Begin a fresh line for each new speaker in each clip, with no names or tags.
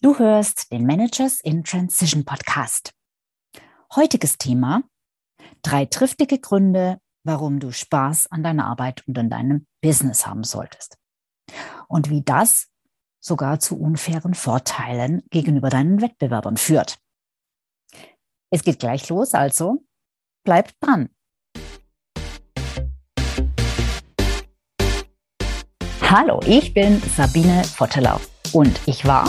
Du hörst den Managers in Transition Podcast. Heutiges Thema: drei triftige Gründe, warum du Spaß an deiner Arbeit und an deinem Business haben solltest. Und wie das sogar zu unfairen Vorteilen gegenüber deinen Wettbewerbern führt. Es geht gleich los, also bleib dran. Hallo, ich bin Sabine Vottelau und ich war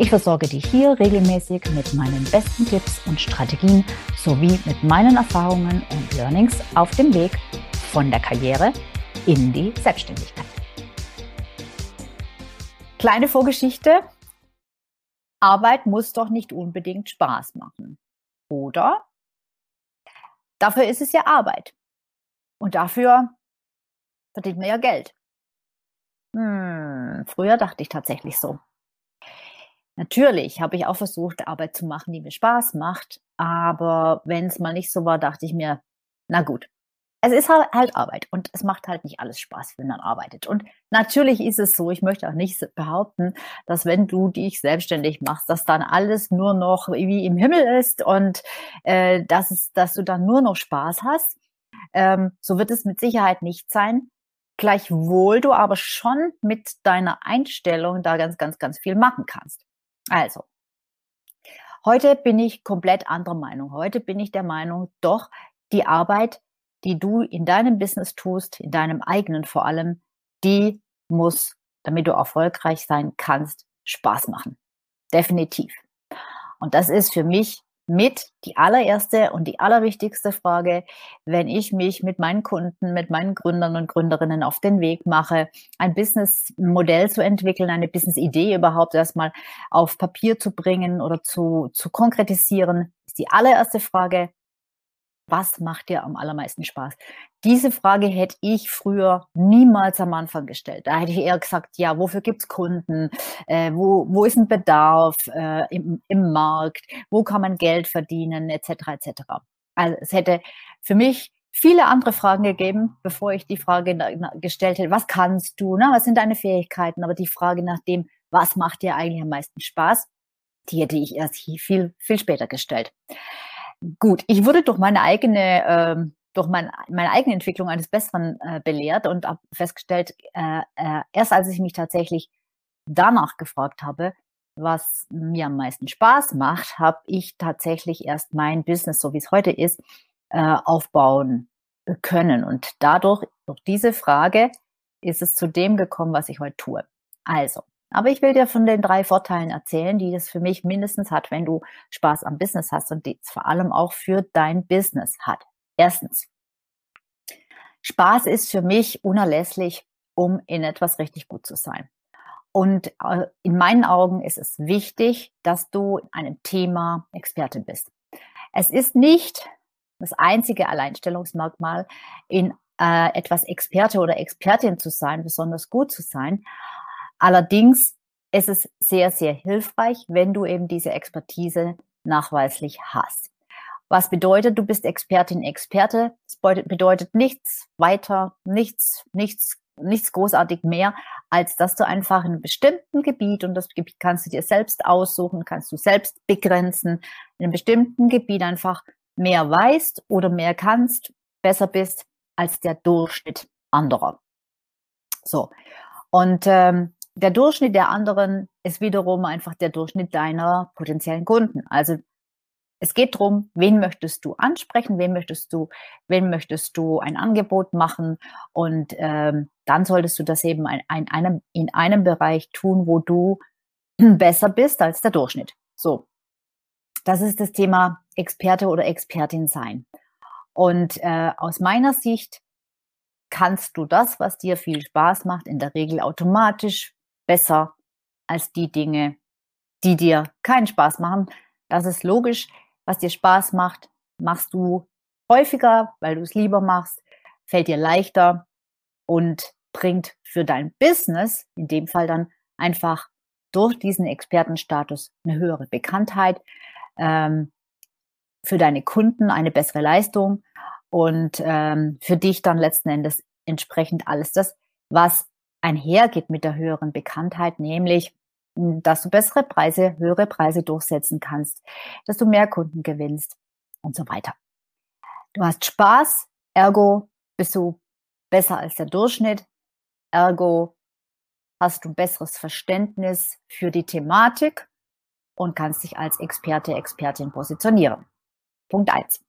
Ich versorge dich hier regelmäßig mit meinen besten Tipps und Strategien sowie mit meinen Erfahrungen und Learnings auf dem Weg von der Karriere in die Selbstständigkeit. Kleine Vorgeschichte. Arbeit muss doch nicht unbedingt Spaß machen, oder? Dafür ist es ja Arbeit. Und dafür verdient man ja Geld. Hm, früher dachte ich tatsächlich so. Natürlich habe ich auch versucht, Arbeit zu machen, die mir Spaß macht. Aber wenn es mal nicht so war, dachte ich mir, na gut, es ist halt, Arbeit und es macht halt nicht alles Spaß, wenn man arbeitet. Und natürlich ist es so, ich möchte auch nicht behaupten, dass wenn du dich selbstständig machst, dass dann alles nur noch wie im Himmel ist und äh, dass, es, dass du dann nur noch Spaß hast. Ähm, so wird es mit Sicherheit nicht sein. Gleichwohl du aber schon mit deiner Einstellung da ganz, ganz, ganz viel machen kannst. Also, heute bin ich komplett anderer Meinung. Heute bin ich der Meinung, doch die Arbeit, die du in deinem Business tust, in deinem eigenen vor allem, die muss, damit du erfolgreich sein kannst, Spaß machen. Definitiv. Und das ist für mich mit die allererste und die allerwichtigste Frage, wenn ich mich mit meinen Kunden, mit meinen Gründern und Gründerinnen auf den Weg mache, ein Businessmodell zu entwickeln, eine Businessidee überhaupt erstmal auf Papier zu bringen oder zu, zu konkretisieren, ist die allererste Frage, was macht dir am allermeisten Spaß? Diese Frage hätte ich früher niemals am Anfang gestellt. Da hätte ich eher gesagt, ja, wofür gibt's Kunden? Äh, wo, wo ist ein Bedarf äh, im, im Markt? Wo kann man Geld verdienen? Etc. etc. Also es hätte für mich viele andere Fragen gegeben, bevor ich die Frage gestellt hätte, was kannst du? Ne? Was sind deine Fähigkeiten? Aber die Frage nach dem, was macht dir eigentlich am meisten Spaß? Die hätte ich erst viel, viel später gestellt. Gut, ich wurde durch meine eigene, ähm, durch mein, meine eigene Entwicklung eines Besseren äh, belehrt und habe festgestellt, äh, äh, erst als ich mich tatsächlich danach gefragt habe, was mir am meisten Spaß macht, habe ich tatsächlich erst mein Business, so wie es heute ist, äh, aufbauen können. Und dadurch, durch diese Frage, ist es zu dem gekommen, was ich heute tue. Also, aber ich will dir von den drei Vorteilen erzählen, die es für mich mindestens hat, wenn du Spaß am Business hast und die es vor allem auch für dein Business hat. Erstens, Spaß ist für mich unerlässlich, um in etwas richtig gut zu sein. Und äh, in meinen Augen ist es wichtig, dass du in einem Thema Experte bist. Es ist nicht das einzige Alleinstellungsmerkmal, in äh, etwas Experte oder Expertin zu sein, besonders gut zu sein. Allerdings ist es sehr, sehr hilfreich, wenn du eben diese Expertise nachweislich hast. Was bedeutet, du bist Expertin, Experte? Das bedeutet nichts weiter, nichts, nichts, nichts großartig mehr, als dass du einfach in einem bestimmten Gebiet, und das kannst du dir selbst aussuchen, kannst du selbst begrenzen, in einem bestimmten Gebiet einfach mehr weißt oder mehr kannst, besser bist als der Durchschnitt anderer. So. Und ähm, der Durchschnitt der anderen ist wiederum einfach der Durchschnitt deiner potenziellen Kunden. Also es geht darum, wen möchtest du ansprechen, wen möchtest du, wen möchtest du ein Angebot machen und ähm, dann solltest du das eben in, in, einem, in einem Bereich tun, wo du besser bist als der Durchschnitt. So, das ist das Thema Experte oder Expertin sein. Und äh, aus meiner Sicht kannst du das, was dir viel Spaß macht, in der Regel automatisch besser als die Dinge, die dir keinen Spaß machen. Das ist logisch. was dir Spaß macht, machst du häufiger, weil du es lieber machst, fällt dir leichter und bringt für dein Business, in dem Fall dann einfach durch diesen Expertenstatus eine höhere Bekanntheit, ähm, für deine Kunden eine bessere Leistung und ähm, für dich dann letzten Endes entsprechend alles das, was einhergeht mit der höheren Bekanntheit, nämlich dass du bessere Preise, höhere Preise durchsetzen kannst, dass du mehr Kunden gewinnst und so weiter. Du hast Spaß, ergo bist du besser als der Durchschnitt, ergo hast du besseres Verständnis für die Thematik und kannst dich als Experte, Expertin positionieren. Punkt eins.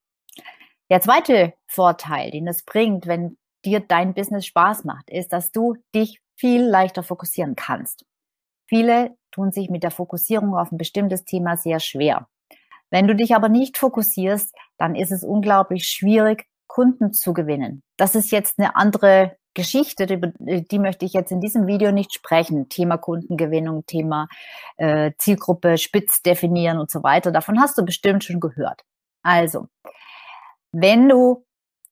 Der zweite Vorteil, den es bringt, wenn dir dein Business Spaß macht, ist, dass du dich viel leichter fokussieren kannst. Viele tun sich mit der Fokussierung auf ein bestimmtes Thema sehr schwer. Wenn du dich aber nicht fokussierst, dann ist es unglaublich schwierig, Kunden zu gewinnen. Das ist jetzt eine andere Geschichte, die, die möchte ich jetzt in diesem Video nicht sprechen. Thema Kundengewinnung, Thema äh, Zielgruppe spitz definieren und so weiter. Davon hast du bestimmt schon gehört. Also, wenn du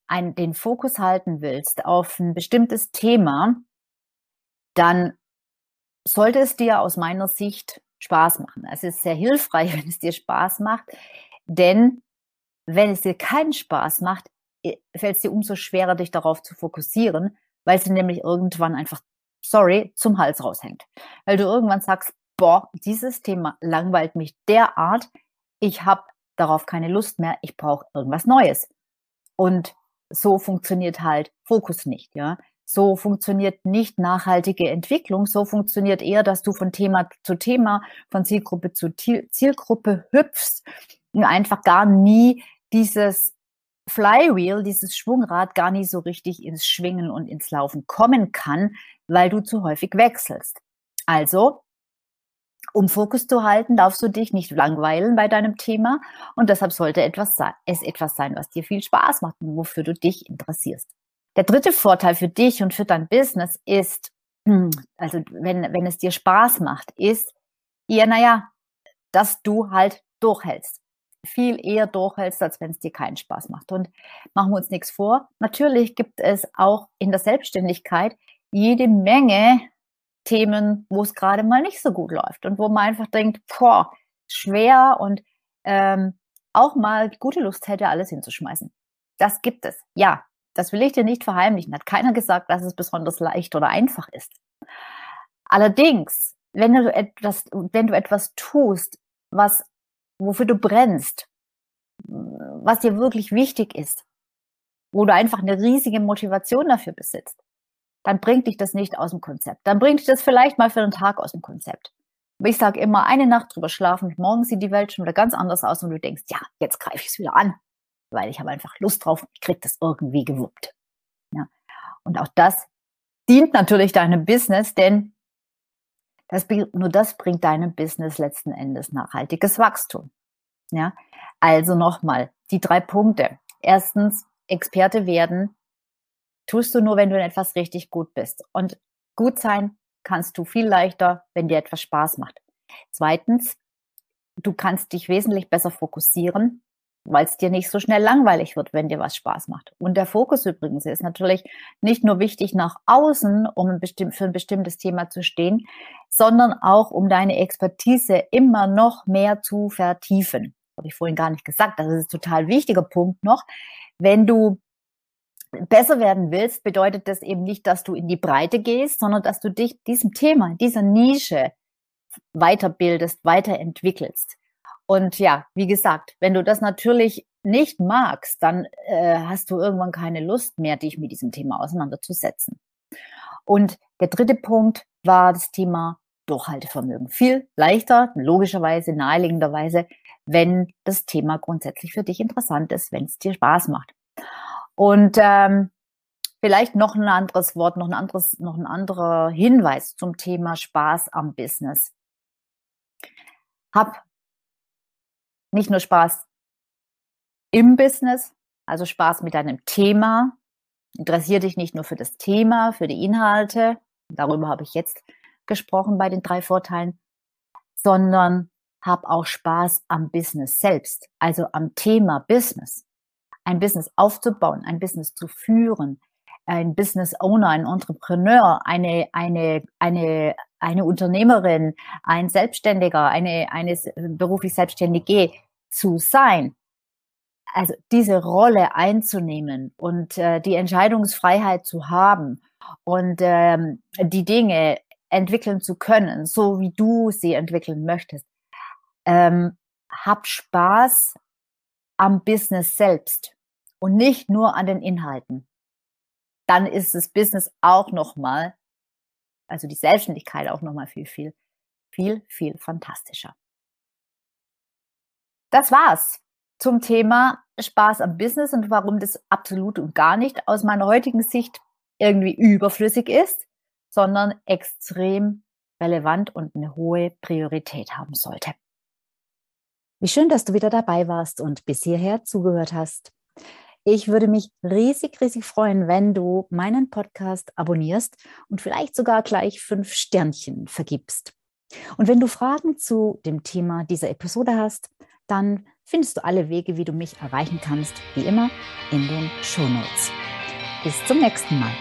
ein, den Fokus halten willst auf ein bestimmtes Thema, dann sollte es dir aus meiner Sicht Spaß machen. Es ist sehr hilfreich, wenn es dir Spaß macht, denn wenn es dir keinen Spaß macht, fällt es dir umso schwerer, dich darauf zu fokussieren, weil es dir nämlich irgendwann einfach, sorry, zum Hals raushängt. Weil du irgendwann sagst, boah, dieses Thema langweilt mich derart, ich habe darauf keine Lust mehr, ich brauche irgendwas Neues. Und so funktioniert halt Fokus nicht, ja. So funktioniert nicht nachhaltige Entwicklung. So funktioniert eher, dass du von Thema zu Thema, von Zielgruppe zu Zielgruppe hüpfst und einfach gar nie dieses Flywheel, dieses Schwungrad gar nie so richtig ins Schwingen und ins Laufen kommen kann, weil du zu häufig wechselst. Also, um Fokus zu halten, darfst du dich nicht langweilen bei deinem Thema und deshalb sollte etwas es etwas sein, was dir viel Spaß macht und wofür du dich interessierst. Der dritte Vorteil für dich und für dein Business ist, also wenn, wenn es dir Spaß macht, ist eher, naja, dass du halt durchhältst. Viel eher durchhältst, als wenn es dir keinen Spaß macht. Und machen wir uns nichts vor. Natürlich gibt es auch in der Selbstständigkeit jede Menge Themen, wo es gerade mal nicht so gut läuft und wo man einfach denkt, boah, schwer und ähm, auch mal gute Lust hätte, alles hinzuschmeißen. Das gibt es. Ja, das will ich dir nicht verheimlichen. Hat keiner gesagt, dass es besonders leicht oder einfach ist. Allerdings, wenn du etwas, wenn du etwas tust, was, wofür du brennst, was dir wirklich wichtig ist, wo du einfach eine riesige Motivation dafür besitzt, dann bringt dich das nicht aus dem Konzept. Dann bringt dich das vielleicht mal für einen Tag aus dem Konzept. Aber ich sage immer, eine Nacht drüber schlafen, morgen sieht die Welt schon wieder ganz anders aus und du denkst, ja, jetzt greife ich es wieder an weil ich habe einfach Lust drauf, ich kriege das irgendwie gewuppt. Ja. Und auch das dient natürlich deinem Business, denn das, nur das bringt deinem Business letzten Endes nachhaltiges Wachstum. Ja, also nochmal die drei Punkte. Erstens, Experte werden tust du nur, wenn du in etwas richtig gut bist. Und gut sein kannst du viel leichter, wenn dir etwas Spaß macht. Zweitens, du kannst dich wesentlich besser fokussieren, weil es dir nicht so schnell langweilig wird, wenn dir was Spaß macht. Und der Fokus übrigens ist natürlich nicht nur wichtig nach außen, um ein für ein bestimmtes Thema zu stehen, sondern auch, um deine Expertise immer noch mehr zu vertiefen. Habe ich vorhin gar nicht gesagt. Das ist ein total wichtiger Punkt noch. Wenn du besser werden willst, bedeutet das eben nicht, dass du in die Breite gehst, sondern dass du dich diesem Thema, dieser Nische weiterbildest, weiterentwickelst. Und ja, wie gesagt, wenn du das natürlich nicht magst, dann äh, hast du irgendwann keine Lust mehr, dich mit diesem Thema auseinanderzusetzen. Und der dritte Punkt war das Thema Durchhaltevermögen. Viel leichter, logischerweise, naheliegenderweise, wenn das Thema grundsätzlich für dich interessant ist, wenn es dir Spaß macht. Und ähm, vielleicht noch ein anderes Wort, noch ein anderes, noch ein anderer Hinweis zum Thema Spaß am Business. Hab nicht nur Spaß im Business, also Spaß mit deinem Thema. Interessiere dich nicht nur für das Thema, für die Inhalte. Darüber habe ich jetzt gesprochen bei den drei Vorteilen, sondern hab auch Spaß am Business selbst, also am Thema Business. Ein Business aufzubauen, ein Business zu führen, ein Business Owner, ein Entrepreneur, eine, eine, eine, eine Unternehmerin, ein Selbstständiger, eine, eine beruflich Selbstständige zu sein. Also diese Rolle einzunehmen und äh, die Entscheidungsfreiheit zu haben und ähm, die Dinge entwickeln zu können, so wie du sie entwickeln möchtest. Ähm, hab Spaß am Business selbst und nicht nur an den Inhalten. Dann ist das Business auch nochmal, also die Selbstständigkeit auch nochmal viel, viel, viel, viel fantastischer. Das war's zum Thema Spaß am Business und warum das absolut und gar nicht aus meiner heutigen Sicht irgendwie überflüssig ist, sondern extrem relevant und eine hohe Priorität haben sollte.
Wie schön, dass du wieder dabei warst und bis hierher zugehört hast. Ich würde mich riesig, riesig freuen, wenn du meinen Podcast abonnierst und vielleicht sogar gleich fünf Sternchen vergibst. Und wenn du Fragen zu dem Thema dieser Episode hast, dann findest du alle Wege, wie du mich erreichen kannst, wie immer in den Show Notes. Bis zum nächsten Mal.